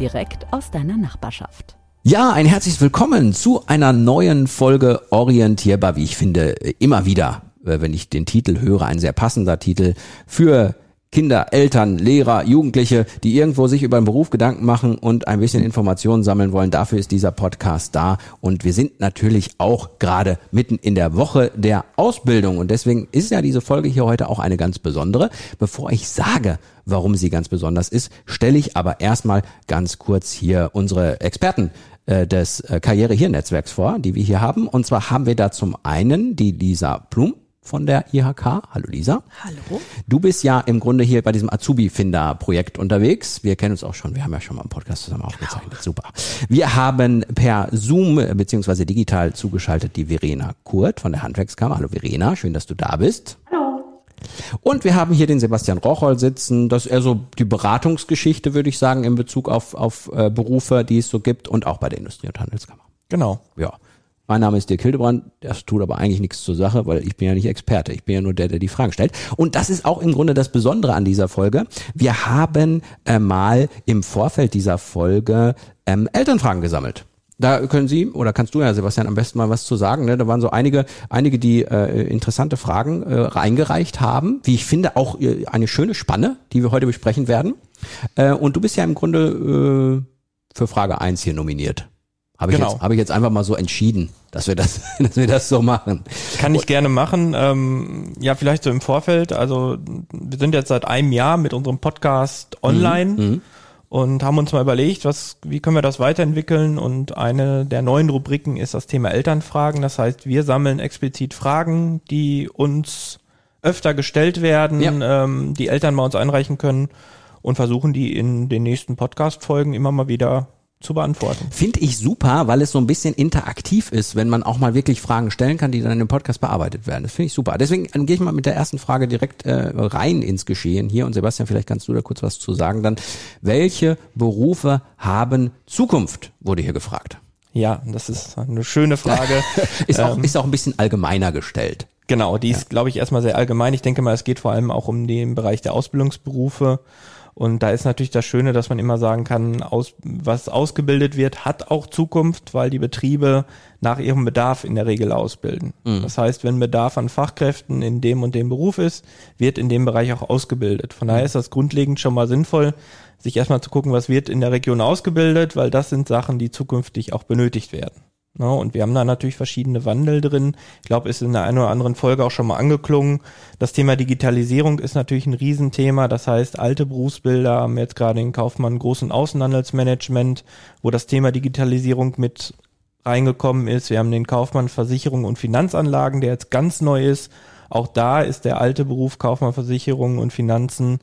direkt aus deiner Nachbarschaft. Ja, ein herzliches Willkommen zu einer neuen Folge Orientierbar, wie ich finde, immer wieder, äh, wenn ich den Titel höre, ein sehr passender Titel für Kinder, Eltern, Lehrer, Jugendliche, die irgendwo sich über den Beruf Gedanken machen und ein bisschen Informationen sammeln wollen. Dafür ist dieser Podcast da. Und wir sind natürlich auch gerade mitten in der Woche der Ausbildung. Und deswegen ist ja diese Folge hier heute auch eine ganz besondere. Bevor ich sage, warum sie ganz besonders ist, stelle ich aber erstmal ganz kurz hier unsere Experten äh, des äh, Karriere-Hier-Netzwerks vor, die wir hier haben. Und zwar haben wir da zum einen die Lisa Plum von der IHK. Hallo Lisa. Hallo. Du bist ja im Grunde hier bei diesem Azubi-Finder-Projekt unterwegs. Wir kennen uns auch schon, wir haben ja schon mal einen Podcast zusammen aufgezeichnet. Genau. Super. Wir haben per Zoom beziehungsweise digital zugeschaltet die Verena Kurt von der Handwerkskammer. Hallo Verena, schön, dass du da bist. Hallo. Und wir haben hier den Sebastian Rocholl sitzen. Das ist eher so die Beratungsgeschichte, würde ich sagen, in Bezug auf, auf äh, Berufe, die es so gibt und auch bei der Industrie- und Handelskammer. Genau. Ja. Mein Name ist Dirk Hildebrand. Das tut aber eigentlich nichts zur Sache, weil ich bin ja nicht Experte. Ich bin ja nur der, der die Fragen stellt. Und das ist auch im Grunde das Besondere an dieser Folge. Wir haben äh, mal im Vorfeld dieser Folge ähm, Elternfragen gesammelt. Da können Sie oder kannst du ja, Sebastian, am besten mal was zu sagen. Ne? Da waren so einige, einige, die äh, interessante Fragen äh, reingereicht haben. Wie ich finde, auch äh, eine schöne Spanne, die wir heute besprechen werden. Äh, und du bist ja im Grunde äh, für Frage eins hier nominiert. Habe ich, genau. jetzt, hab ich jetzt einfach mal so entschieden, dass wir das, dass wir das so machen. Kann ich gerne machen. Ähm, ja, vielleicht so im Vorfeld. Also wir sind jetzt seit einem Jahr mit unserem Podcast online mhm. mhm. und haben uns mal überlegt, was, wie können wir das weiterentwickeln? Und eine der neuen Rubriken ist das Thema Elternfragen. Das heißt, wir sammeln explizit Fragen, die uns öfter gestellt werden, ja. ähm, die Eltern bei uns einreichen können und versuchen die in den nächsten Podcast-Folgen immer mal wieder zu beantworten. Finde ich super, weil es so ein bisschen interaktiv ist, wenn man auch mal wirklich Fragen stellen kann, die dann im Podcast bearbeitet werden. Das finde ich super. Deswegen gehe ich mal mit der ersten Frage direkt äh, rein ins Geschehen hier. Und Sebastian, vielleicht kannst du da kurz was zu sagen. Dann, welche Berufe haben Zukunft, wurde hier gefragt. Ja, das ist eine schöne Frage. ist, auch, ähm, ist auch ein bisschen allgemeiner gestellt. Genau, die ist, glaube ich, erstmal sehr allgemein. Ich denke mal, es geht vor allem auch um den Bereich der Ausbildungsberufe. Und da ist natürlich das Schöne, dass man immer sagen kann, aus, was ausgebildet wird, hat auch Zukunft, weil die Betriebe nach ihrem Bedarf in der Regel ausbilden. Mhm. Das heißt, wenn Bedarf an Fachkräften in dem und dem Beruf ist, wird in dem Bereich auch ausgebildet. Von daher ist das grundlegend schon mal sinnvoll, sich erstmal zu gucken, was wird in der Region ausgebildet, weil das sind Sachen, die zukünftig auch benötigt werden. No, ne? und wir haben da natürlich verschiedene Wandel drin. Ich glaube, ist in der einen oder anderen Folge auch schon mal angeklungen. Das Thema Digitalisierung ist natürlich ein Riesenthema. Das heißt, alte Berufsbilder haben jetzt gerade in Kaufmann großen Außenhandelsmanagement, wo das Thema Digitalisierung mit reingekommen ist. Wir haben den Kaufmann Versicherung und Finanzanlagen, der jetzt ganz neu ist. Auch da ist der alte Beruf Kaufmann Versicherung und Finanzen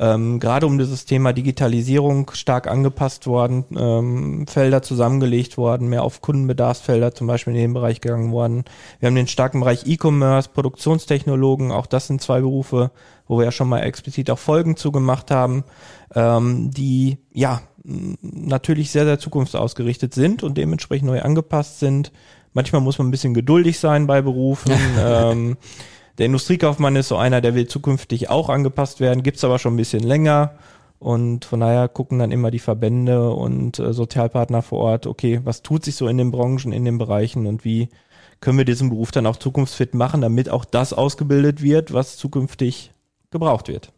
ähm, gerade um dieses Thema Digitalisierung stark angepasst worden, ähm, Felder zusammengelegt worden, mehr auf Kundenbedarfsfelder zum Beispiel in den Bereich gegangen worden. Wir haben den starken Bereich E-Commerce, Produktionstechnologen, auch das sind zwei Berufe, wo wir ja schon mal explizit auch Folgen zugemacht haben, ähm, die ja natürlich sehr, sehr zukunftsausgerichtet sind und dementsprechend neu angepasst sind. Manchmal muss man ein bisschen geduldig sein bei Berufen. ähm, der Industriekaufmann ist so einer, der will zukünftig auch angepasst werden, gibt's aber schon ein bisschen länger. Und von daher gucken dann immer die Verbände und äh, Sozialpartner vor Ort, okay, was tut sich so in den Branchen, in den Bereichen und wie können wir diesen Beruf dann auch zukunftsfit machen, damit auch das ausgebildet wird, was zukünftig gebraucht wird.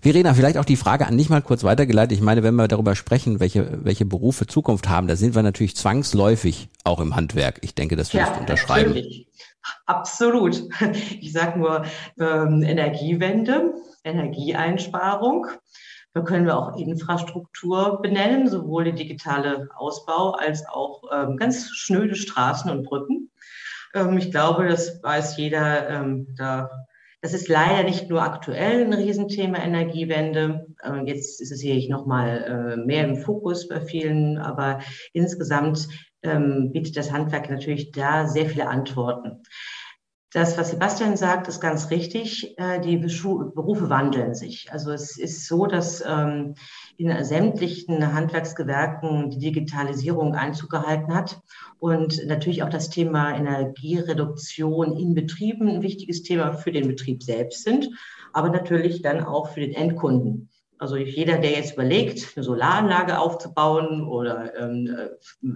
Verena, vielleicht auch die Frage an dich mal kurz weitergeleitet. Ich meine, wenn wir darüber sprechen, welche, welche Berufe Zukunft haben, da sind wir natürlich zwangsläufig auch im Handwerk. Ich denke, das würdest ja, du unterschreiben. Natürlich. Absolut. Ich sage nur ähm, Energiewende, Energieeinsparung. Da können wir auch Infrastruktur benennen, sowohl der digitale Ausbau als auch ähm, ganz schnöde Straßen und Brücken. Ähm, ich glaube, das weiß jeder, ähm, da Das ist leider nicht nur aktuell ein Riesenthema Energiewende. Äh, jetzt ist es hier nochmal äh, mehr im Fokus bei vielen, aber insgesamt ähm, bietet das Handwerk natürlich da sehr viele Antworten. Das, was Sebastian sagt, ist ganz richtig. Äh, die Berufe wandeln sich. Also es ist so, dass ähm, in sämtlichen Handwerksgewerken die Digitalisierung Einzug gehalten hat und natürlich auch das Thema Energiereduktion in Betrieben ein wichtiges Thema für den Betrieb selbst sind, aber natürlich dann auch für den Endkunden. Also jeder, der jetzt überlegt, eine Solaranlage aufzubauen oder ähm,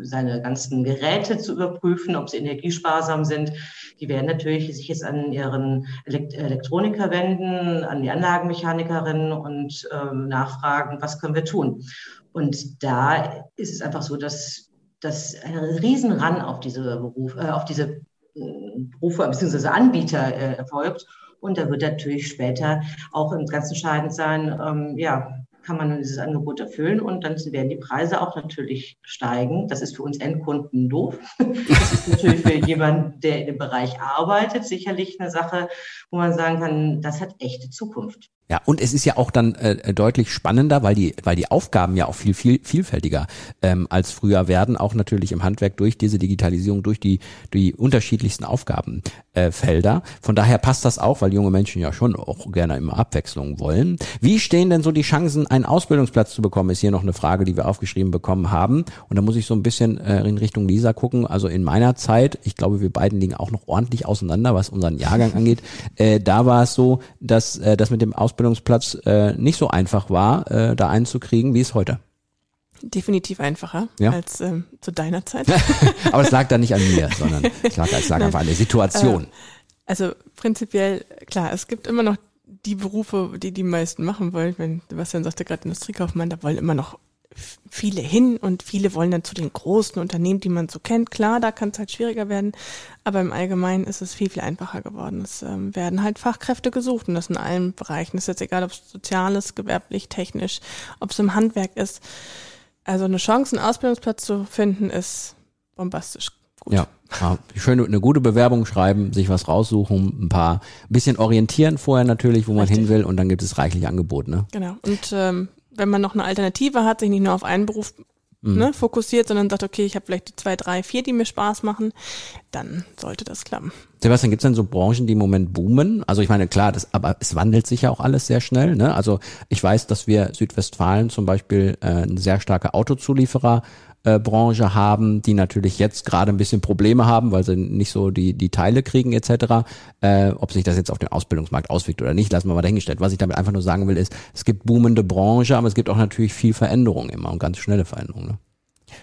seine ganzen Geräte zu überprüfen, ob sie energiesparsam sind, die werden natürlich sich jetzt an ihren Elekt Elektroniker wenden, an die Anlagenmechanikerinnen und ähm, nachfragen, was können wir tun. Und da ist es einfach so, dass, dass ein Riesenran auf diese Berufe, äh, auf diese äh, Berufe bzw. Anbieter äh, erfolgt. Und da wird natürlich später auch im ganz entscheidend sein, ähm, ja, kann man dieses Angebot erfüllen und dann werden die Preise auch natürlich steigen. Das ist für uns Endkunden doof. Das ist natürlich für jemanden, der in dem Bereich arbeitet, sicherlich eine Sache, wo man sagen kann, das hat echte Zukunft. Ja, und es ist ja auch dann äh, deutlich spannender, weil die, weil die Aufgaben ja auch viel, viel vielfältiger ähm, als früher werden, auch natürlich im Handwerk durch diese Digitalisierung, durch die, die unterschiedlichsten Aufgabenfelder. Äh, Von daher passt das auch, weil junge Menschen ja schon auch gerne immer Abwechslung wollen. Wie stehen denn so die Chancen, einen Ausbildungsplatz zu bekommen? Ist hier noch eine Frage, die wir aufgeschrieben bekommen haben. Und da muss ich so ein bisschen äh, in Richtung Lisa gucken. Also in meiner Zeit, ich glaube, wir beiden liegen auch noch ordentlich auseinander, was unseren Jahrgang angeht. Äh, da war es so, dass äh, das mit dem Ausbildungsplatz Ausbildungsplatz äh, nicht so einfach war, äh, da einzukriegen, wie es heute. Definitiv einfacher ja? als ähm, zu deiner Zeit. Aber es lag da nicht an mir, sondern es lag, es lag einfach an der Situation. Äh, also prinzipiell, klar, es gibt immer noch die Berufe, die die meisten machen wollen. Wenn Sebastian sagte gerade Industriekaufmann, da wollen immer noch viele hin und viele wollen dann zu den großen Unternehmen, die man so kennt. Klar, da kann es halt schwieriger werden, aber im Allgemeinen ist es viel, viel einfacher geworden. Es ähm, werden halt Fachkräfte gesucht und das in allen Bereichen. Es ist jetzt egal, ob es soziales, gewerblich, technisch, ob es im Handwerk ist. Also eine Chance, einen Ausbildungsplatz zu finden, ist bombastisch gut. Ja, schön eine gute Bewerbung schreiben, sich was raussuchen, ein paar, ein bisschen orientieren vorher natürlich, wo man Richtig. hin will und dann gibt es reichlich Angebot, ne? Genau. Und ähm, wenn man noch eine Alternative hat, sich nicht nur auf einen Beruf mhm. ne, fokussiert, sondern sagt, okay, ich habe vielleicht die zwei, drei, vier, die mir Spaß machen, dann sollte das klappen. Sebastian, gibt es denn so Branchen, die im Moment boomen? Also ich meine, klar, das, aber es wandelt sich ja auch alles sehr schnell. Ne? Also ich weiß, dass wir Südwestfalen zum Beispiel äh, ein sehr starker Autozulieferer äh, Branche haben, die natürlich jetzt gerade ein bisschen Probleme haben, weil sie nicht so die, die Teile kriegen etc. Äh, ob sich das jetzt auf den Ausbildungsmarkt auswirkt oder nicht, lassen wir mal dahingestellt. Was ich damit einfach nur sagen will, ist, es gibt boomende Branche, aber es gibt auch natürlich viel Veränderung immer und ganz schnelle Veränderungen. Ne?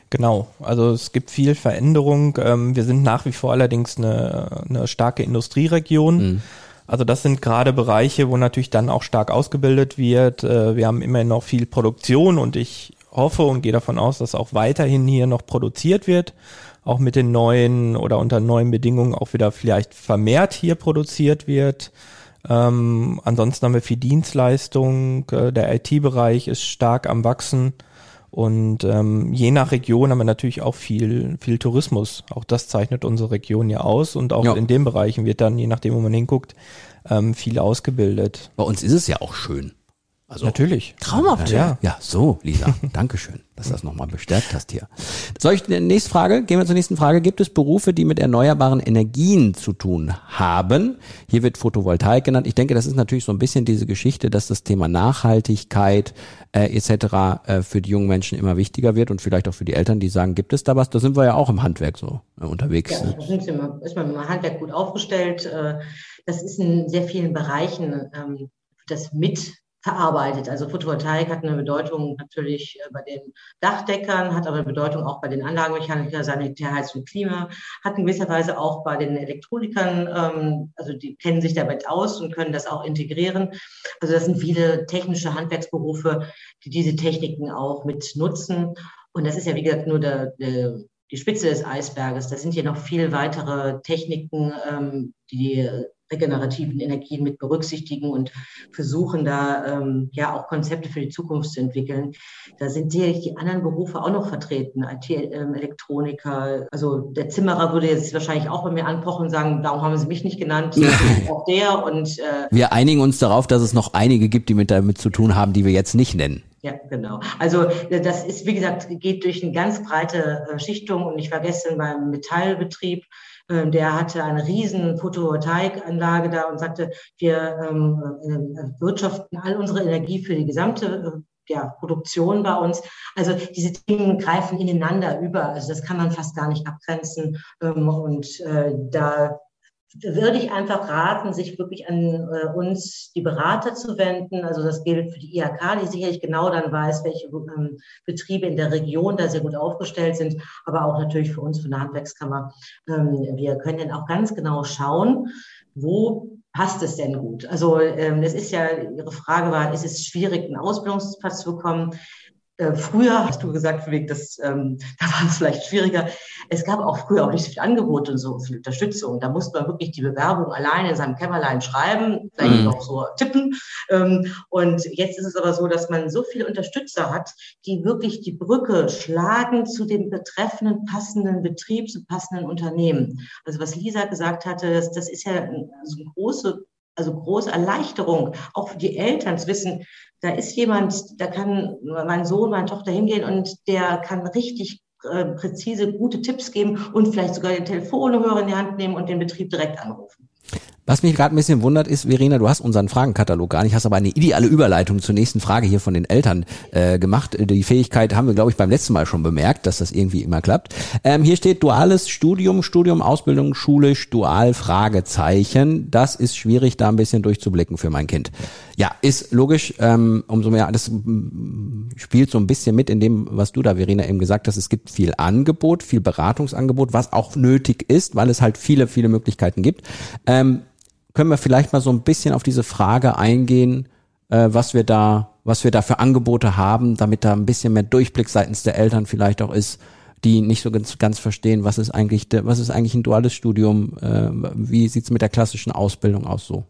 Genau, also es gibt viel Veränderung. Ähm, wir sind nach wie vor allerdings eine, eine starke Industrieregion. Mhm. Also das sind gerade Bereiche, wo natürlich dann auch stark ausgebildet wird. Äh, wir haben immerhin noch viel Produktion und ich hoffe und gehe davon aus, dass auch weiterhin hier noch produziert wird, auch mit den neuen oder unter neuen Bedingungen auch wieder vielleicht vermehrt hier produziert wird. Ähm, ansonsten haben wir viel Dienstleistung, äh, der IT-Bereich ist stark am Wachsen und ähm, je nach Region haben wir natürlich auch viel, viel Tourismus. Auch das zeichnet unsere Region ja aus und auch ja. in den Bereichen wird dann, je nachdem, wo man hinguckt, ähm, viel ausgebildet. Bei uns ist es ja auch schön. Also, Natürlich. Traumhaft. Ja, ja, so, Lisa. Dankeschön, dass du das nochmal bestärkt hast hier. Soll ich, die nächste Frage, gehen wir zur nächsten Frage. Gibt es Berufe, die mit erneuerbaren Energien zu tun haben? Hier wird Photovoltaik genannt. Ich denke, das ist natürlich so ein bisschen diese Geschichte, dass das Thema Nachhaltigkeit äh, etc. Äh, für die jungen Menschen immer wichtiger wird und vielleicht auch für die Eltern, die sagen, gibt es da was? Da sind wir ja auch im Handwerk so äh, unterwegs. Ja, da sind wir, ist man im Handwerk gut aufgestellt. Äh, das ist in sehr vielen Bereichen ähm, das mit verarbeitet. Also Photovoltaik hat eine Bedeutung natürlich äh, bei den Dachdeckern, hat aber eine Bedeutung auch bei den Anlagenmechanikern, Sanitärheizung, Klima, hat in gewisser Weise auch bei den Elektronikern, ähm, also die kennen sich damit aus und können das auch integrieren. Also das sind viele technische Handwerksberufe, die diese Techniken auch mit nutzen. Und das ist ja, wie gesagt, nur der, der die Spitze des Eisberges. Da sind hier noch viel weitere Techniken, ähm, die regenerativen Energien mit berücksichtigen und versuchen da ähm, ja auch Konzepte für die Zukunft zu entwickeln. Da sind sicherlich die anderen Berufe auch noch vertreten, IT-Elektroniker. Also der Zimmerer würde jetzt wahrscheinlich auch bei mir anpochen und sagen, warum haben Sie mich nicht genannt? auch der und äh, wir einigen uns darauf, dass es noch einige gibt, die mit damit zu tun haben, die wir jetzt nicht nennen. Ja, genau. Also das ist, wie gesagt, geht durch eine ganz breite äh, Schichtung. Und ich war gestern beim Metallbetrieb, ähm, der hatte eine riesen Photovoltaikanlage da und sagte, wir ähm, äh, wirtschaften all unsere Energie für die gesamte äh, ja, Produktion bei uns. Also diese Dinge greifen ineinander über. Also das kann man fast gar nicht abgrenzen. Ähm, und äh, da würde ich einfach raten, sich wirklich an äh, uns, die Berater, zu wenden. Also das gilt für die IHK, die sicherlich genau dann weiß, welche ähm, Betriebe in der Region da sehr gut aufgestellt sind, aber auch natürlich für uns von der Handwerkskammer. Ähm, wir können dann auch ganz genau schauen, wo passt es denn gut? Also ähm, das ist ja, Ihre Frage war, ist es schwierig, einen Ausbildungsplatz zu bekommen? Äh, früher, hast du gesagt, das, ähm, da war es vielleicht schwieriger. Es gab auch früher auch nicht so viel Angebot und so viel Unterstützung. Da musste man wirklich die Bewerbung alleine in seinem Kämmerlein schreiben, vielleicht mhm. auch so tippen. Ähm, und jetzt ist es aber so, dass man so viele Unterstützer hat, die wirklich die Brücke schlagen zu dem betreffenden passenden Betrieb, zu passenden Unternehmen. Also was Lisa gesagt hatte, das, das ist ja so eine große also große Erleichterung, auch für die Eltern zu wissen, da ist jemand, da kann mein Sohn, meine Tochter hingehen und der kann richtig äh, präzise gute Tipps geben und vielleicht sogar den Telefonhörer in die Hand nehmen und den Betrieb direkt anrufen. Was mich gerade ein bisschen wundert ist, Verena, du hast unseren Fragenkatalog gar nicht, hast aber eine ideale Überleitung zur nächsten Frage hier von den Eltern äh, gemacht. Die Fähigkeit haben wir, glaube ich, beim letzten Mal schon bemerkt, dass das irgendwie immer klappt. Ähm, hier steht duales Studium, Studium, Ausbildung, schulisch, dual, Fragezeichen. Das ist schwierig, da ein bisschen durchzublicken für mein Kind. Ja, ist logisch. Ähm, umso mehr, das mm, spielt so ein bisschen mit in dem, was du da, Verena, eben gesagt hast. Es gibt viel Angebot, viel Beratungsangebot, was auch nötig ist, weil es halt viele, viele Möglichkeiten gibt. Ähm, können wir vielleicht mal so ein bisschen auf diese Frage eingehen, äh, was wir da, was wir da für Angebote haben, damit da ein bisschen mehr Durchblick seitens der Eltern vielleicht auch ist, die nicht so ganz, ganz verstehen, was ist eigentlich, was ist eigentlich ein duales Studium, äh, wie sieht's mit der klassischen Ausbildung aus so?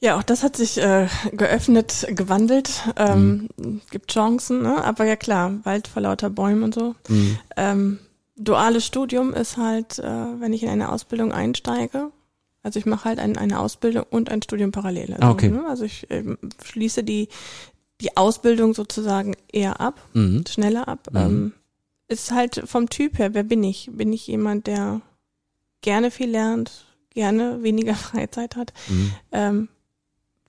Ja, auch das hat sich äh, geöffnet, gewandelt. Ähm, mhm. Gibt Chancen, ne? aber ja klar, Wald vor lauter Bäumen und so. Mhm. Ähm, duales Studium ist halt, äh, wenn ich in eine Ausbildung einsteige, also ich mache halt ein, eine Ausbildung und ein Studium parallel. Also, ah, okay. Ne, also ich äh, schließe die, die Ausbildung sozusagen eher ab, mhm. schneller ab. Mhm. Ähm, ist halt vom Typ her, wer bin ich? Bin ich jemand, der gerne viel lernt, gerne weniger Freizeit hat, mhm. ähm,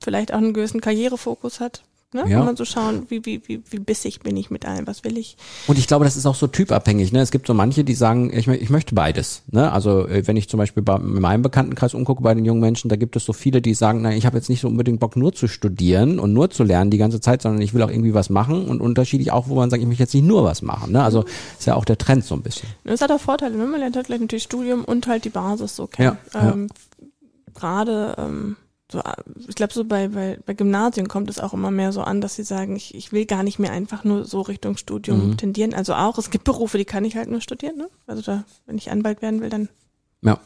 vielleicht auch einen gewissen Karrierefokus hat? Ne? Ja. Dann so schauen, wie, wie, wie, wie bissig bin ich mit allem, was will ich. Und ich glaube, das ist auch so typabhängig. Ne? Es gibt so manche, die sagen, ich, ich möchte beides. Ne? Also äh, wenn ich zum Beispiel bei in meinem Bekanntenkreis umgucke bei den jungen Menschen, da gibt es so viele, die sagen, na, ich habe jetzt nicht so unbedingt Bock, nur zu studieren und nur zu lernen die ganze Zeit, sondern ich will auch irgendwie was machen und unterschiedlich auch, wo man sagt, ich möchte jetzt nicht nur was machen. Ne? Also ist ja auch der Trend so ein bisschen. Das hat auch Vorteile, ne? man lernt halt gleich natürlich Studium und halt die Basis so kennen. Ja, ähm, ja. Gerade ähm, so, ich glaube, so bei, bei, bei Gymnasien kommt es auch immer mehr so an, dass sie sagen, ich, ich will gar nicht mehr einfach nur so Richtung Studium mhm. tendieren. Also auch, es gibt Berufe, die kann ich halt nur studieren, ne? Also da, wenn ich Anwalt werden will, dann. Ja.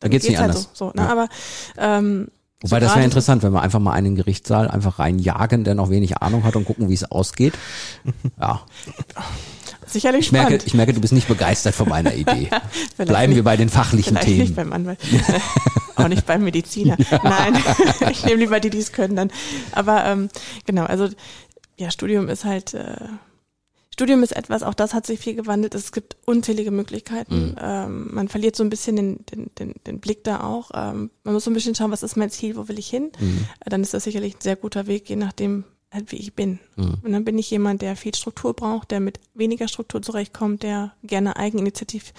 Da geht's, geht's nicht halt anders. So, so, ne? Ja. Aber ähm, Wobei so das wäre interessant, wenn wir einfach mal einen Gerichtssaal einfach reinjagen, der noch wenig Ahnung hat und gucken, wie es ausgeht. Ja. Sicherlich ich merke, ich merke, du bist nicht begeistert von meiner Idee. Bleiben nicht, wir bei den fachlichen Themen. Nicht beim Anwalt. Auch nicht beim Mediziner. Nein, ich nehme lieber die, die es können dann. Aber ähm, genau, also ja, Studium ist halt äh, Studium ist etwas, auch das hat sich viel gewandelt. Es gibt unzählige Möglichkeiten. Mhm. Ähm, man verliert so ein bisschen den, den, den, den Blick da auch. Ähm, man muss so ein bisschen schauen, was ist mein Ziel, wo will ich hin? Mhm. Dann ist das sicherlich ein sehr guter Weg, je nachdem, wie ich bin. Mhm. Und dann bin ich jemand, der viel Struktur braucht, der mit weniger Struktur zurechtkommt, der gerne eigeninitiativ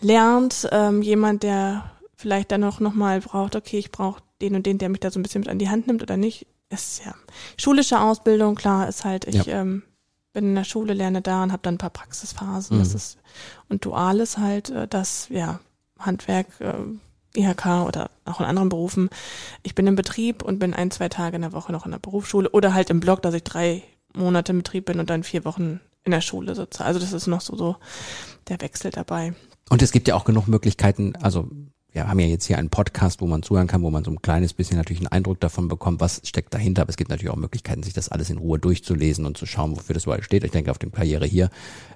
lernt, ähm, jemand, der vielleicht dann auch nochmal braucht, okay, ich brauche den und den, der mich da so ein bisschen mit an die Hand nimmt oder nicht. Ist ja schulische Ausbildung, klar, ist halt, ich ja. ähm, bin in der Schule, lerne da und habe dann ein paar Praxisphasen. Mhm. Das ist und duales halt, äh, das ja Handwerk, äh, IHK oder auch in anderen Berufen. Ich bin im Betrieb und bin ein, zwei Tage in der Woche noch in der Berufsschule oder halt im Blog, dass ich drei Monate im Betrieb bin und dann vier Wochen in der Schule sitze. Also das ist noch so, so der Wechsel dabei. Und es gibt ja auch genug Möglichkeiten, also wir haben ja jetzt hier einen Podcast, wo man zuhören kann, wo man so ein kleines bisschen natürlich einen Eindruck davon bekommt, was steckt dahinter. Aber es gibt natürlich auch Möglichkeiten, sich das alles in Ruhe durchzulesen und zu schauen, wofür das überall steht. Ich denke, auf dem Karriere hier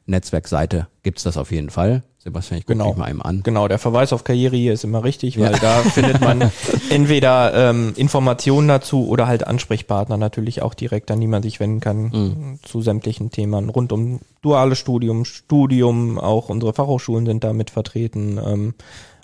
Netzwerkseite gibt's das auf jeden Fall. Sebastian, ich gucke Genau. mich mal eben an. Genau, der Verweis auf Karriere hier ist immer richtig, weil Ja. da findet man entweder ähm, Informationen dazu oder halt Ansprechpartner natürlich auch direkt, an die man sich wenden kann Mhm. zu sämtlichen Themen rund um duales Studium, Studium, auch unsere Fachhochschulen sind da mit vertreten, ähm,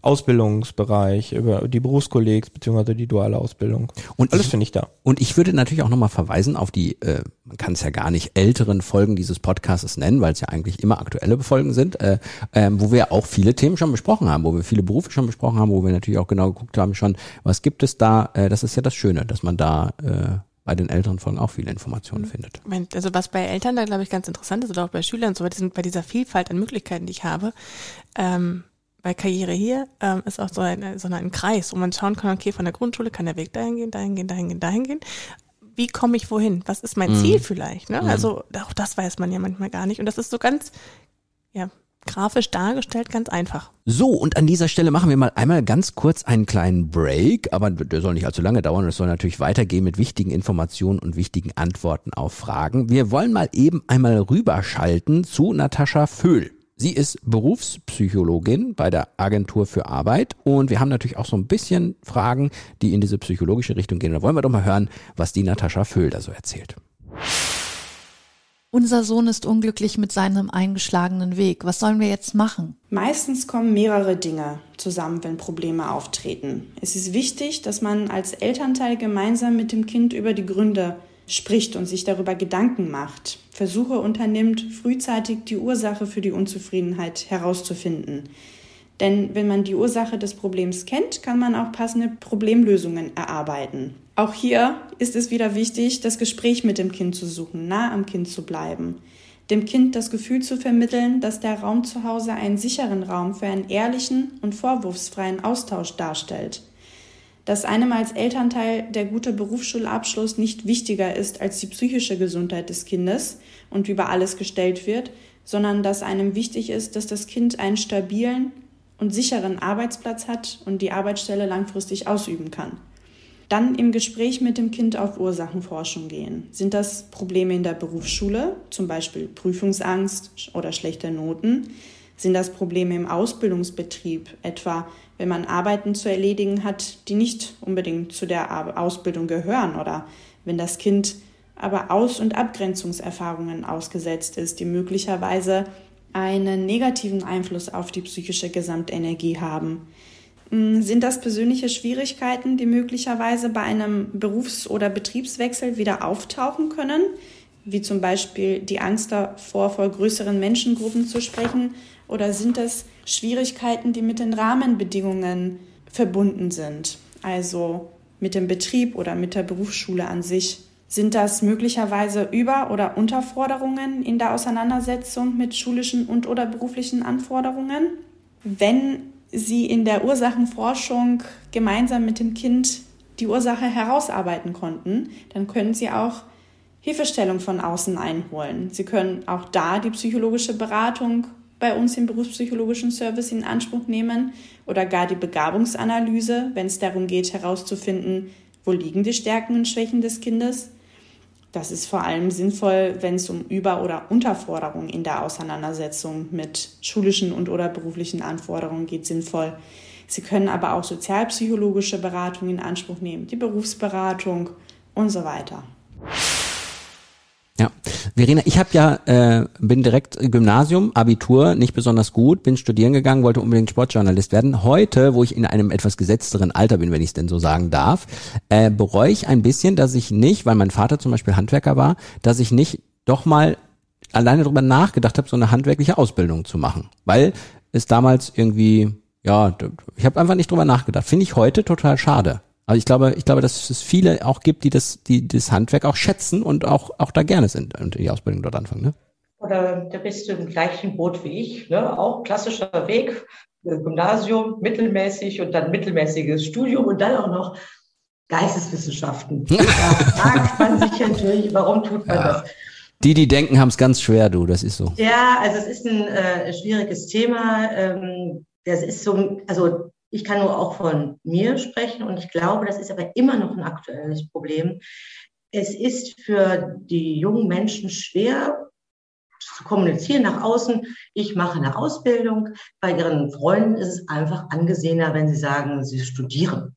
Ausbildungsbereich, über die Berufskollegs beziehungsweise die duale Ausbildung. Und Alles ich- finde ich da. Und ich würde natürlich auch nochmal verweisen auf die, äh, man kann es ja gar nicht älteren Folgen dieses Podcasts nennen, weil es ja eigentlich immer aktuelle Folgen sind, äh, ähm, wo wir auch viele Themen schon besprochen haben, wo wir viele Berufe schon besprochen haben, wo wir natürlich auch genau geguckt haben schon, was gibt es da, äh, das ist ja das Schöne, dass man da äh, bei den älteren Folgen auch viele Informationen findet. Also was bei Eltern da, glaube ich, ganz interessant ist oder auch bei Schülern so, bei, diesem, bei dieser Vielfalt an Möglichkeiten, die ich habe, ähm, bei Karriere hier ähm, ist auch so ein, so ein Kreis, wo man schauen kann, okay, von der Grundschule kann der Weg dahin gehen, dahin gehen, dahin gehen, dahin gehen. Wie komme ich wohin? Was ist mein Ziel vielleicht? Ne? Also auch das weiß man ja manchmal gar nicht. Und das ist so ganz, ja, grafisch dargestellt, ganz einfach. So, und an dieser Stelle machen wir mal einmal ganz kurz einen kleinen Break, aber der soll nicht allzu lange dauern. Es soll natürlich weitergehen mit wichtigen Informationen und wichtigen Antworten auf Fragen. Wir wollen mal eben einmal rüberschalten zu Natascha Föhl. Sie ist Berufspsychologin bei der Agentur für Arbeit und wir haben natürlich auch so ein bisschen Fragen, die in diese psychologische Richtung gehen. Da wollen wir doch mal hören, was die Natascha Föhl da so erzählt. Unser Sohn ist unglücklich mit seinem eingeschlagenen Weg. Was sollen wir jetzt machen? Meistens kommen mehrere Dinge zusammen, wenn Probleme auftreten. Es ist wichtig, dass man als Elternteil gemeinsam mit dem Kind über die Gründe spricht und sich darüber Gedanken macht, Versuche unternimmt, frühzeitig die Ursache für die Unzufriedenheit herauszufinden. Denn wenn man die Ursache des Problems kennt, kann man auch passende Problemlösungen erarbeiten. Auch hier ist es wieder wichtig, das Gespräch mit dem Kind zu suchen, nah am Kind zu bleiben. Dem Kind das Gefühl zu vermitteln, dass der Raum zu Hause einen sicheren Raum für einen ehrlichen und vorwurfsfreien Austausch darstellt. Dass einem als Elternteil der gute Berufsschulabschluss nicht wichtiger ist als die psychische Gesundheit des Kindes und über alles gestellt wird, sondern dass einem wichtig ist, dass das Kind einen stabilen und sicheren Arbeitsplatz hat und die Arbeitsstelle langfristig ausüben kann. Dann im Gespräch mit dem Kind auf Ursachenforschung gehen. Sind das Probleme in der Berufsschule, zum Beispiel Prüfungsangst oder schlechte Noten? Sind das Probleme im Ausbildungsbetrieb, etwa wenn man Arbeiten zu erledigen hat, die nicht unbedingt zu der Ausbildung gehören oder wenn das Kind aber Aus- und Abgrenzungserfahrungen ausgesetzt ist, die möglicherweise einen negativen Einfluss auf die psychische Gesamtenergie haben? Mm, Sind das persönliche Schwierigkeiten, die möglicherweise bei einem Berufs- oder Betriebswechsel wieder auftauchen können, wie zum Beispiel die Angst davor, vor größeren Menschengruppen zu sprechen? Oder sind es Schwierigkeiten, die mit den Rahmenbedingungen verbunden sind, also mit dem Betrieb oder mit der Berufsschule an sich? Sind das möglicherweise Über- oder Unterforderungen in der Auseinandersetzung mit schulischen und oder beruflichen Anforderungen? Wenn Sie in der Ursachenforschung gemeinsam mit dem Kind die Ursache herausarbeiten konnten, dann können Sie auch Hilfestellung von außen einholen. Sie können auch da die psychologische Beratung bei uns im berufspsychologischen Service in Anspruch nehmen oder gar die Begabungsanalyse, wenn es darum geht herauszufinden, wo liegen die Stärken und Schwächen des Kindes. Das ist vor allem sinnvoll, wenn es um Über- oder Unterforderung in der Auseinandersetzung mit schulischen und oder beruflichen Anforderungen geht, sinnvoll. Sie können aber auch sozialpsychologische Beratung in Anspruch nehmen, die Berufsberatung und so weiter. Ja, Verena, ich habe ja äh, bin direkt Gymnasium, Abitur, nicht besonders gut, bin studieren gegangen, wollte unbedingt Sportjournalist werden. Heute, wo ich in einem etwas gesetzteren Alter bin, wenn ich es denn so sagen darf, äh, bereue ich ein bisschen, dass ich nicht, weil mein Vater zum Beispiel Handwerker war, dass ich nicht doch mal alleine drüber nachgedacht habe, so eine handwerkliche Ausbildung zu machen, weil es damals irgendwie ja, ich habe einfach nicht drüber nachgedacht. Finde ich heute total schade. Also ich glaube, ich glaube, dass es viele auch gibt, die das, die das Handwerk auch schätzen und auch, auch da gerne sind und die Ausbildung dort anfangen. Ne? Oder da bist du im gleichen Boot wie ich, ne? auch klassischer Weg, äh, Gymnasium, mittelmäßig und dann mittelmäßiges Studium und dann auch noch Geisteswissenschaften. Da fragt man sich natürlich, warum tut man Ja. das? Die, die denken, haben es ganz schwer, du, das ist so. Ja, also es ist ein äh, schwieriges Thema. Ähm, das ist so, also ich kann nur auch von mir sprechen und ich glaube, das ist aber immer noch ein aktuelles Problem. Es ist für die jungen Menschen schwer zu kommunizieren nach außen. Ich mache eine Ausbildung. Bei ihren Freunden ist es einfach angesehener, wenn sie sagen, sie studieren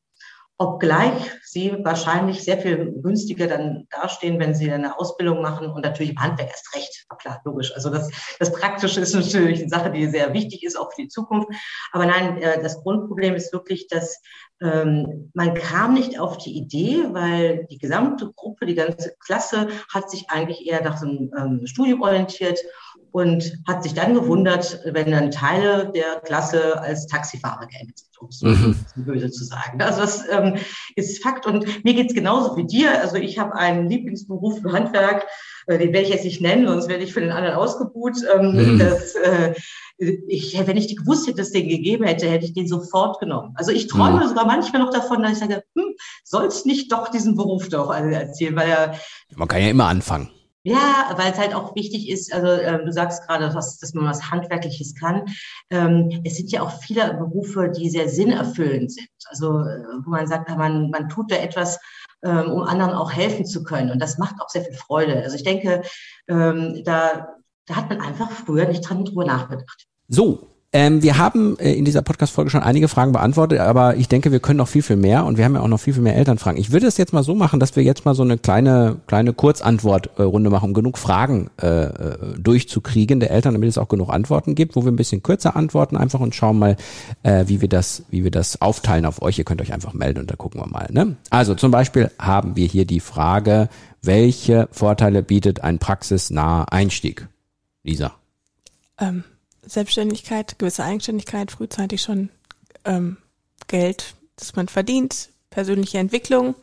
obgleich sie wahrscheinlich sehr viel günstiger dann dastehen, wenn sie eine Ausbildung machen und natürlich im Handwerk erst recht. Klar, logisch. Also das, das Praktische ist natürlich eine Sache, die sehr wichtig ist, auch für die Zukunft. Aber nein, äh, das Grundproblem ist wirklich, dass ähm, man kam nicht auf die Idee, weil die gesamte Gruppe, die ganze Klasse hat sich eigentlich eher nach so einem ähm, Studium orientiert und hat sich dann gewundert, wenn dann Teile der Klasse als Taxifahrer geendet sind, um es mhm. böse zu sagen. Also das ähm, ist Fakt und mir geht's genauso wie dir. Also ich habe einen Lieblingsberuf im Handwerk, äh, den werde ich jetzt nicht nennen, sonst werde ich für den anderen ausgebuht. Ähm, mhm. das, äh, ich, wenn ich die gewusst hätte, dass es den gegeben hätte, hätte ich den sofort genommen. Also ich träume mhm. sogar manchmal noch davon, dass ich sage, hm, sollst nicht doch diesen Beruf doch erzählen, weil er... Man kann ja immer anfangen. Ja, weil es halt auch wichtig ist, also äh, du sagst gerade, dass, dass man was Handwerkliches kann. Ähm, es sind ja auch viele Berufe, die sehr sinnerfüllend sind. Also äh, wo man sagt, man, man tut da etwas, ähm, um anderen auch helfen zu können. Und das macht auch sehr viel Freude. Also ich denke, ähm, da, da hat man einfach früher nicht dran drüber nachgedacht. So, ähm, wir haben äh, in dieser Podcast-Folge schon einige Fragen beantwortet, aber ich denke, wir können noch viel, viel mehr und wir haben ja auch noch viel, viel mehr Elternfragen. Ich würde es jetzt mal so machen, dass wir jetzt mal so eine kleine, kleine Kurzantwortrunde machen, um genug Fragen äh, äh, durchzukriegen der Eltern, damit es auch genug Antworten gibt, wo wir ein bisschen kürzer antworten einfach und schauen mal, äh, wie wir das, wie wir das aufteilen auf euch. Ihr könnt euch einfach melden und da gucken wir mal. Ne? Also zum Beispiel haben wir hier die Frage, welche Vorteile bietet ein praxisnaher Einstieg? Lisa. Ähm Selbstständigkeit, gewisse Eigenständigkeit, frühzeitig schon ähm, Geld, das man verdient, persönliche Entwicklung.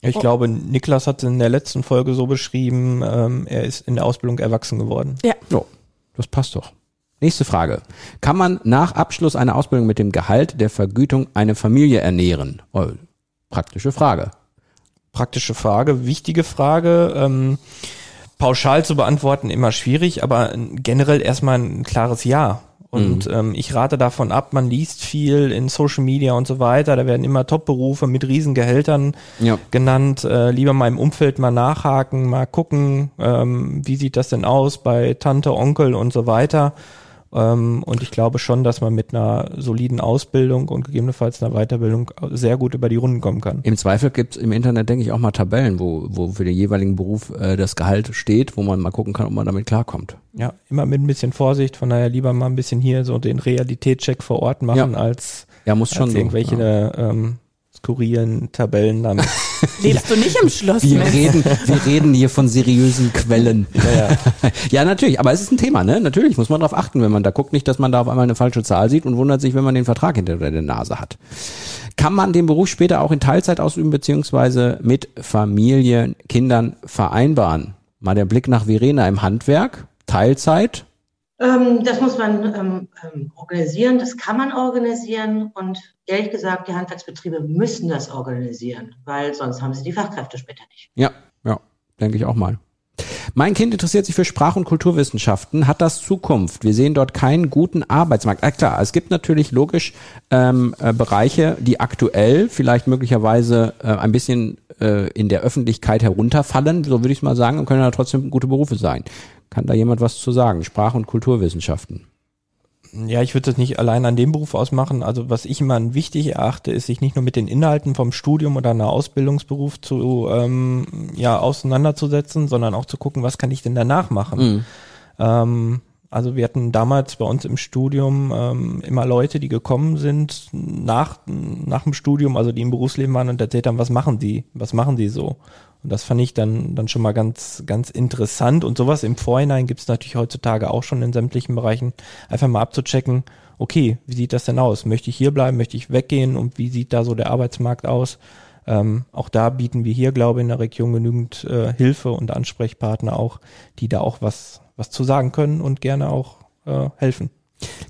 Ich oh. glaube, Niklas hat es in der letzten Folge so beschrieben, ähm, er ist in der Ausbildung erwachsen geworden. Ja. ja. Das passt doch. Nächste Frage. Kann man nach Abschluss einer Ausbildung mit dem Gehalt der Vergütung eine Familie ernähren? Oh, praktische Frage. Praktische Frage, wichtige Frage. Ähm, pauschal zu beantworten immer schwierig, aber generell erstmal ein klares Ja. Und mhm. ähm, ich rate davon ab, man liest viel in Social Media und so weiter. Da werden immer Top-Berufe mit Riesengehältern ja. genannt. Äh, lieber mal im Umfeld mal nachhaken, mal gucken, ähm, wie sieht das denn aus bei Tante, Onkel und so weiter. Ähm, und ich glaube schon, dass man mit einer soliden Ausbildung und gegebenenfalls einer Weiterbildung sehr gut über die Runden kommen kann. Im Zweifel gibt es im Internet, denke ich, auch mal Tabellen, wo, wo für den jeweiligen Beruf äh, das Gehalt steht, wo man mal gucken kann, ob man damit klarkommt. Ja, immer mit ein bisschen Vorsicht. Von daher lieber mal ein bisschen hier so den Realitätscheck vor Ort machen, ja. als, ja, muss schon als irgendwelche so, ja. ähm, skurrilen Tabellen damit. Lebst du nicht im Schloss? Wir reden, wir reden hier von seriösen Quellen. Ja, ja. ja, natürlich, aber es ist ein Thema, ne? Natürlich muss man darauf achten, wenn man da guckt, nicht, dass man da auf einmal eine falsche Zahl sieht und wundert sich, wenn man den Vertrag hinter der Nase hat. Kann man den Beruf später auch in Teilzeit ausüben, beziehungsweise mit Familie, Kindern vereinbaren? Mal der Blick nach Verena im Handwerk, Teilzeit, das muss man ähm, ähm, organisieren, das kann man organisieren und ehrlich gesagt, die Handwerksbetriebe müssen das organisieren, weil sonst haben sie die Fachkräfte später nicht. Ja, ja, denke ich auch mal. Mein Kind interessiert sich für Sprach- und Kulturwissenschaften. Hat das Zukunft? Wir sehen dort keinen guten Arbeitsmarkt. Ah, klar, es gibt natürlich logisch ähm, äh, Bereiche, die aktuell vielleicht möglicherweise äh, ein bisschen äh, in der Öffentlichkeit herunterfallen, so würde ich mal sagen, und können ja trotzdem gute Berufe sein. Kann da jemand was zu sagen? Sprach- und Kulturwissenschaften. Ja, ich würde das nicht allein an dem Beruf ausmachen. Also was ich immer wichtig erachte, ist, sich nicht nur mit den Inhalten vom Studium oder einer Ausbildungsberuf zu ähm, ja auseinanderzusetzen, sondern auch zu gucken, was kann ich denn danach machen. Mhm. Ähm, also wir hatten damals bei uns im Studium ähm, immer Leute, die gekommen sind nach nach dem Studium, also die im Berufsleben waren und erzählt haben, was machen die, was machen die so. Und das fand ich dann, dann schon mal ganz, ganz interessant. Und sowas im Vorhinein gibt es natürlich heutzutage auch schon in sämtlichen Bereichen. Einfach mal abzuchecken, okay, wie sieht das denn aus? Möchte ich hier bleiben? Möchte ich weggehen? Und wie sieht da so der Arbeitsmarkt aus? Ähm, auch da bieten wir hier, glaube ich, in der Region genügend äh, Hilfe und Ansprechpartner auch, die da auch was, was zu sagen können und gerne auch äh, helfen.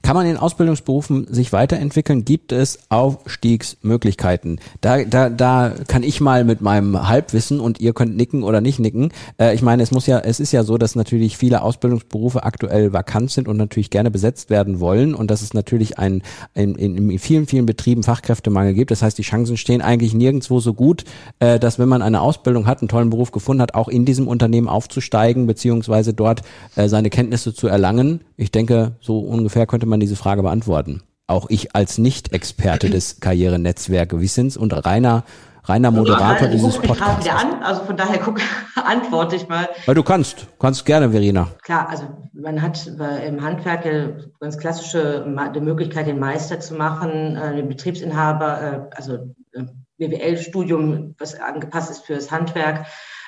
Kann man in Ausbildungsberufen sich weiterentwickeln? Gibt es Aufstiegsmöglichkeiten? Da, da, da kann ich mal mit meinem Halbwissen und ihr könnt nicken oder nicht nicken. Äh, ich meine, es muss ja, es ist ja so, dass natürlich viele Ausbildungsberufe aktuell vakant sind und natürlich gerne besetzt werden wollen und dass es natürlich ein, ein in, in vielen, vielen Betrieben Fachkräftemangel gibt. Das heißt, die Chancen stehen eigentlich nirgendwo so gut, äh, dass wenn man eine Ausbildung hat, einen tollen Beruf gefunden hat, auch in diesem Unternehmen aufzusteigen beziehungsweise dort äh, seine Kenntnisse zu erlangen. Ich denke, so ungefähr könnte man diese Frage beantworten. Auch ich als Nicht-Experte des Karrierenetzwerkwissens und reiner reiner Moderator also, dieses Podcasts. Wieder an, also von daher guck, antworte ich mal. Weil du kannst, kannst gerne, Verena. Klar, also man hat im Handwerk ja ganz klassische die Möglichkeit, den Meister zu machen, äh, den Betriebsinhaber, äh, also äh, BWL-Studium, was angepasst ist für das Handwerk.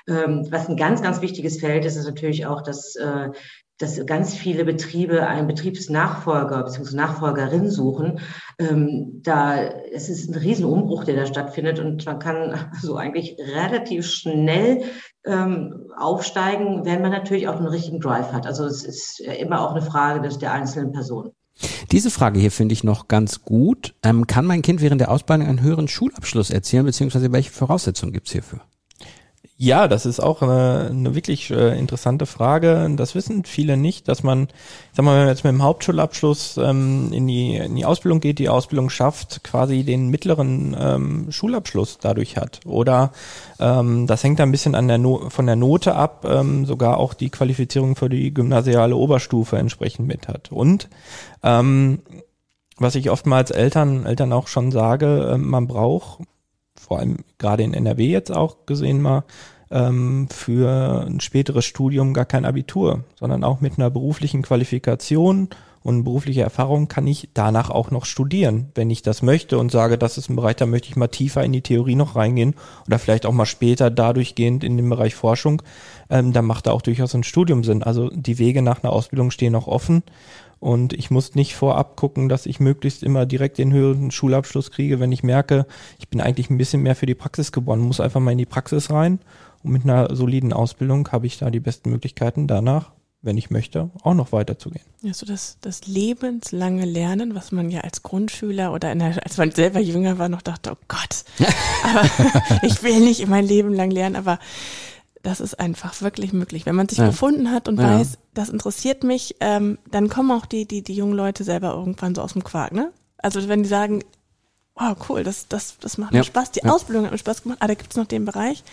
Ähm, was ein ganz, ganz wichtiges Feld ist, ist natürlich auch das dass ganz viele Betriebe einen Betriebsnachfolger bzw. Nachfolgerin suchen. Ähm, da es ist ein Riesenumbruch, der da stattfindet und man kann so eigentlich relativ schnell ähm, aufsteigen, wenn man natürlich auch einen richtigen Drive hat. Also es ist immer auch eine Frage des, der einzelnen Person. Diese Frage hier finde ich noch ganz gut. Ähm, kann mein Kind während der Ausbildung einen höheren Schulabschluss erzielen, beziehungsweise welche Voraussetzungen gibt es hierfür? Ja, das ist auch eine, eine wirklich äh, interessante Frage. Das wissen viele nicht, dass man, ich sag mal, wenn man jetzt mit dem Hauptschulabschluss ähm, in, die, in die Ausbildung geht, die Ausbildung schafft, quasi den mittleren ähm, Schulabschluss dadurch hat. Oder ähm, das hängt ein bisschen an der no von der Note ab, ähm, sogar auch die Qualifizierung für die gymnasiale Oberstufe entsprechend mit hat. Und ähm, was ich oftmals Eltern, Eltern auch schon sage, äh, man braucht vor allem gerade in NRW jetzt auch gesehen mal, ähm, für ein späteres Studium gar kein Abitur, sondern auch mit einer beruflichen Qualifikation und beruflicher Erfahrung kann ich danach auch noch studieren, wenn ich das möchte und sage, das ist ein Bereich, da möchte ich mal tiefer in die Theorie noch reingehen oder vielleicht auch mal später dadurch gehend in den Bereich Forschung, ähm, dann macht da auch durchaus ein Studium Sinn. Also die Wege nach einer Ausbildung stehen noch offen und ich muss nicht vorab gucken, dass ich möglichst immer direkt den höheren Schulabschluss kriege, wenn ich merke, ich bin eigentlich ein bisschen mehr für die Praxis geboren, muss einfach mal in die Praxis rein. Und mit einer soliden Ausbildung habe ich da die besten Möglichkeiten danach, wenn ich möchte, auch noch weiterzugehen. Ja, so das, das lebenslange Lernen, was man ja als Grundschüler oder der, als man selber jünger war, noch dachte, oh Gott, aber ich will nicht mein Leben lang lernen, aber das ist einfach wirklich möglich. Wenn man sich ja. gefunden hat und ja. weiß, das interessiert mich, ähm, dann kommen auch die, die, die jungen Leute selber irgendwann so aus dem Quark, ne? Also wenn die sagen, oh cool, das, das, das macht ja. mir Spaß, die Ausbildung hat mir Spaß gemacht, ah, da gibt's noch den Bereich.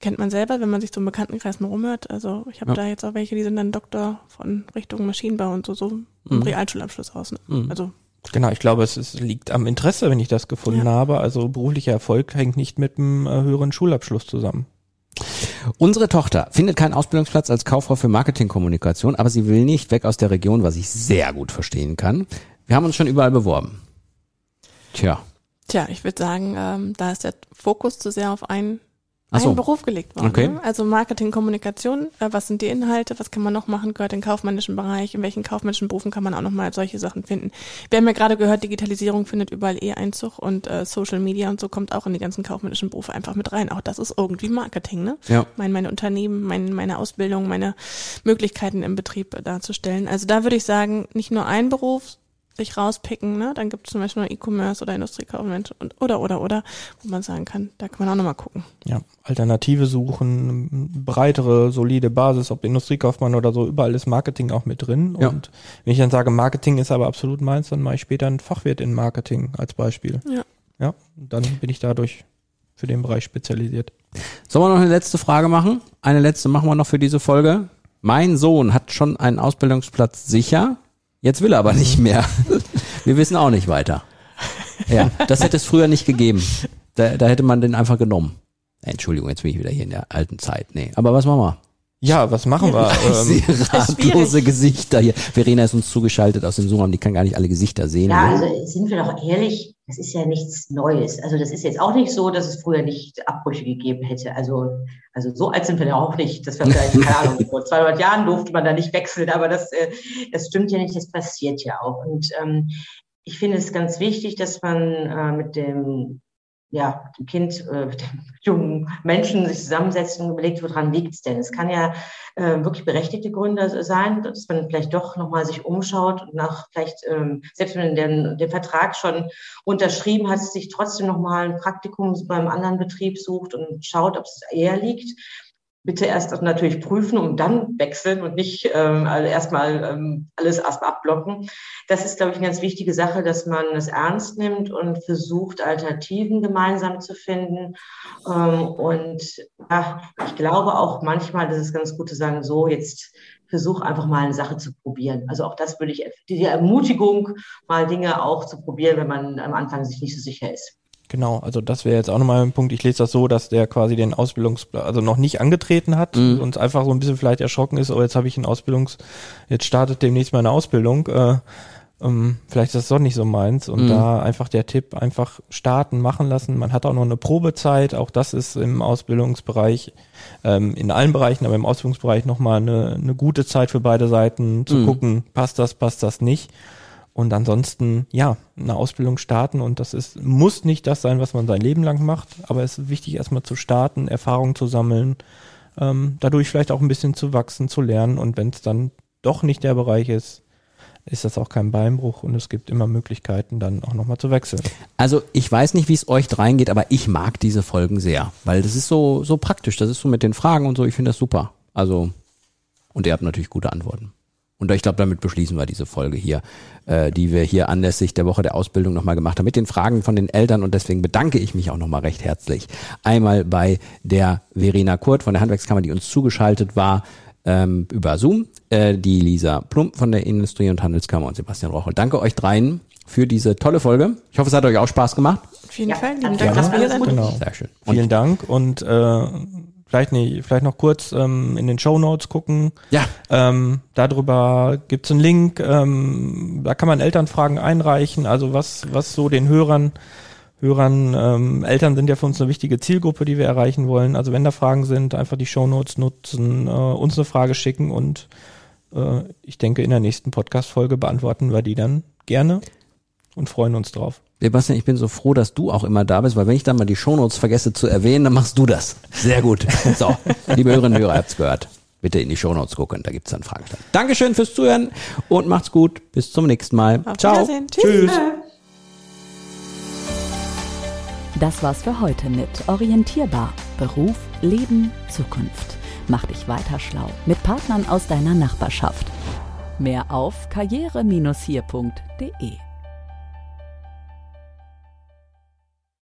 Kennt man selber, wenn man sich so im Bekanntenkreis rumhört. Also ich habe da jetzt auch welche, die sind dann Doktor von Richtung Maschinenbau und so, so im mhm. Realschulabschluss raus. Ne? Mhm. Also Genau, ich glaube, es, es, liegt am Interesse, wenn ich das gefunden ja. habe. Also beruflicher Erfolg hängt nicht mit einem äh, höheren Schulabschluss zusammen. Unsere Tochter findet keinen Ausbildungsplatz als Kauffrau für Marketingkommunikation, aber sie will nicht weg aus der Region, was ich sehr gut verstehen kann. Wir haben uns schon überall beworben. Tja. Tja, ich würde sagen, ähm, da ist der Fokus zu sehr auf einen so. einen Beruf gelegt worden. Okay. Ne? Also Marketing, Kommunikation, äh, was sind die Inhalte, was kann man noch machen, gehört in den kaufmännischen Bereich, in welchen kaufmännischen Berufen kann man auch nochmal solche Sachen finden. Wir haben ja gerade gehört, Digitalisierung findet überall eh Einzug und äh, Social Media und so kommt auch in die ganzen kaufmännischen Berufe einfach mit rein. Auch das ist irgendwie Marketing, ne? Ja. Mein, meine Unternehmen, mein, meine Ausbildung, meine Möglichkeiten im Betrieb darzustellen. Also da würde ich sagen, nicht nur ein Beruf, sich rauspicken, ne? Dann gibt es zum Beispiel noch E-Commerce oder Industriekaufmann und oder oder oder, wo man sagen kann, da kann man auch nochmal gucken. Ja, Alternative suchen, breitere, solide Basis, ob Industriekaufmann oder so, überall ist Marketing auch mit drin. Ja. Und wenn ich dann sage, Marketing ist aber absolut meins, dann mache ich später einen Fachwirt in Marketing als Beispiel. Ja. Ja, dann bin ich dadurch für den Bereich spezialisiert. Sollen wir noch eine letzte Frage machen? Eine letzte machen wir noch für diese Folge. Mein Sohn hat schon einen Ausbildungsplatz sicher. Jetzt will er aber nicht mehr. Wir wissen auch nicht weiter. Ja, das hätte es früher nicht gegeben. Da, da hätte man den einfach genommen. Entschuldigung, jetzt bin ich wieder hier in der alten Zeit. Nee, aber was machen wir? Ja, was machen wir? Ähm, ratlose Gesichter hier. Verena ist uns zugeschaltet aus dem Zoom, die kann gar nicht alle Gesichter sehen. Ja, ne? also sind wir doch ehrlich, das ist ja nichts Neues. Also das ist jetzt auch nicht so, dass es früher nicht Abbrüche gegeben hätte. Also, also so alt sind wir ja auch nicht. Das wir vielleicht, keine Ahnung, vor 200 Jahren durfte man da nicht wechseln, aber das, äh, das stimmt ja nicht, das passiert ja auch. Und ähm, ich finde es ganz wichtig, dass man äh, mit dem ja, dem Kind, äh, dem jungen Menschen sich zusammensetzt und überlegt, woran liegt es denn? Es kann ja äh, wirklich berechtigte Gründe sein, dass man vielleicht doch nochmal sich umschaut und nach vielleicht, ähm, selbst wenn man den, den Vertrag schon unterschrieben hat, sich trotzdem nochmal ein Praktikum beim anderen Betrieb sucht und schaut, ob es eher liegt bitte erst natürlich prüfen und dann wechseln und nicht ähm, erstmal ähm, alles erstmal abblocken. Das ist, glaube ich, eine ganz wichtige Sache, dass man es ernst nimmt und versucht, Alternativen gemeinsam zu finden. Ähm, und ja, ich glaube auch manchmal, das ist ganz gut zu sagen, so jetzt versuch einfach mal eine Sache zu probieren. Also auch das würde ich, die Ermutigung, mal Dinge auch zu probieren, wenn man am Anfang sich nicht so sicher ist. Genau, also das wäre jetzt auch nochmal ein Punkt. Ich lese das so, dass der quasi den Ausbildungsplan, also noch nicht angetreten hat mhm. und einfach so ein bisschen vielleicht erschrocken ist, oh, jetzt habe ich einen Ausbildungs, jetzt startet demnächst meine Ausbildung. Äh, ähm, vielleicht ist das doch nicht so meins. Und mhm. da einfach der Tipp, einfach starten, machen lassen. Man hat auch noch eine Probezeit, auch das ist im Ausbildungsbereich, ähm, in allen Bereichen, aber im Ausbildungsbereich nochmal eine, eine gute Zeit für beide Seiten zu mhm. gucken, passt das, passt das nicht und ansonsten, ja, eine Ausbildung starten und das ist, muss nicht das sein, was man sein Leben lang macht, aber es ist wichtig, erstmal zu starten, Erfahrungen zu sammeln, ähm, dadurch vielleicht auch ein bisschen zu wachsen, zu lernen und wenn es dann doch nicht der Bereich ist, ist das auch kein Beinbruch und es gibt immer Möglichkeiten, dann auch nochmal zu wechseln. Also ich weiß nicht, wie es euch dreien geht, aber ich mag diese Folgen sehr, weil das ist so, so praktisch, das ist so mit den Fragen und so, ich finde das super. Also, und ihr habt natürlich gute Antworten. Und ich glaube, damit beschließen wir diese Folge hier, äh, die wir hier anlässlich der Woche der Ausbildung nochmal gemacht haben, mit den Fragen von den Eltern. Und deswegen bedanke ich mich auch nochmal recht herzlich. Einmal bei der Verena Kurt von der Handwerkskammer, die uns zugeschaltet war ähm, über Zoom, äh, die Lisa Plump von der Industrie- und Handelskammer und Sebastian Rochel. Danke euch dreien für diese tolle Folge. Ich hoffe, es hat euch auch Spaß gemacht. Auf jeden ja, Fall. Lieben Dank, dass wir hier sind. Genau. Sehr schön. Und Vielen Dank und äh, vielleicht nicht, vielleicht noch kurz ähm, in den Show Notes gucken. Ja. Ähm, darüber gibt's einen Link. Ähm, da kann man Elternfragen einreichen. Also was, was so den Hörern, Hörern, ähm, Eltern sind ja für uns eine wichtige Zielgruppe, die wir erreichen wollen. Also wenn da Fragen sind, einfach die Show Notes nutzen, äh, uns eine Frage schicken und äh, ich denke, in der nächsten Podcast-Folge beantworten wir die dann gerne und freuen uns drauf. Sebastian, ich bin so froh, dass du auch immer da bist, weil wenn ich dann mal die Shownotes vergesse zu erwähnen, dann machst du das. Sehr gut. So, liebe Hörerinnen und Hörer, habt's gehört. Bitte in die Shownotes gucken, da gibt's dann Fragen. Dankeschön fürs Zuhören und macht's gut. Bis zum nächsten Mal. Auf Ciao. Tschüss. Tschüss. Das war's für heute mit Orientierbar. Beruf, Leben, Zukunft. Mach dich weiter schlau mit Partnern aus deiner Nachbarschaft. Mehr auf karriere-hier.de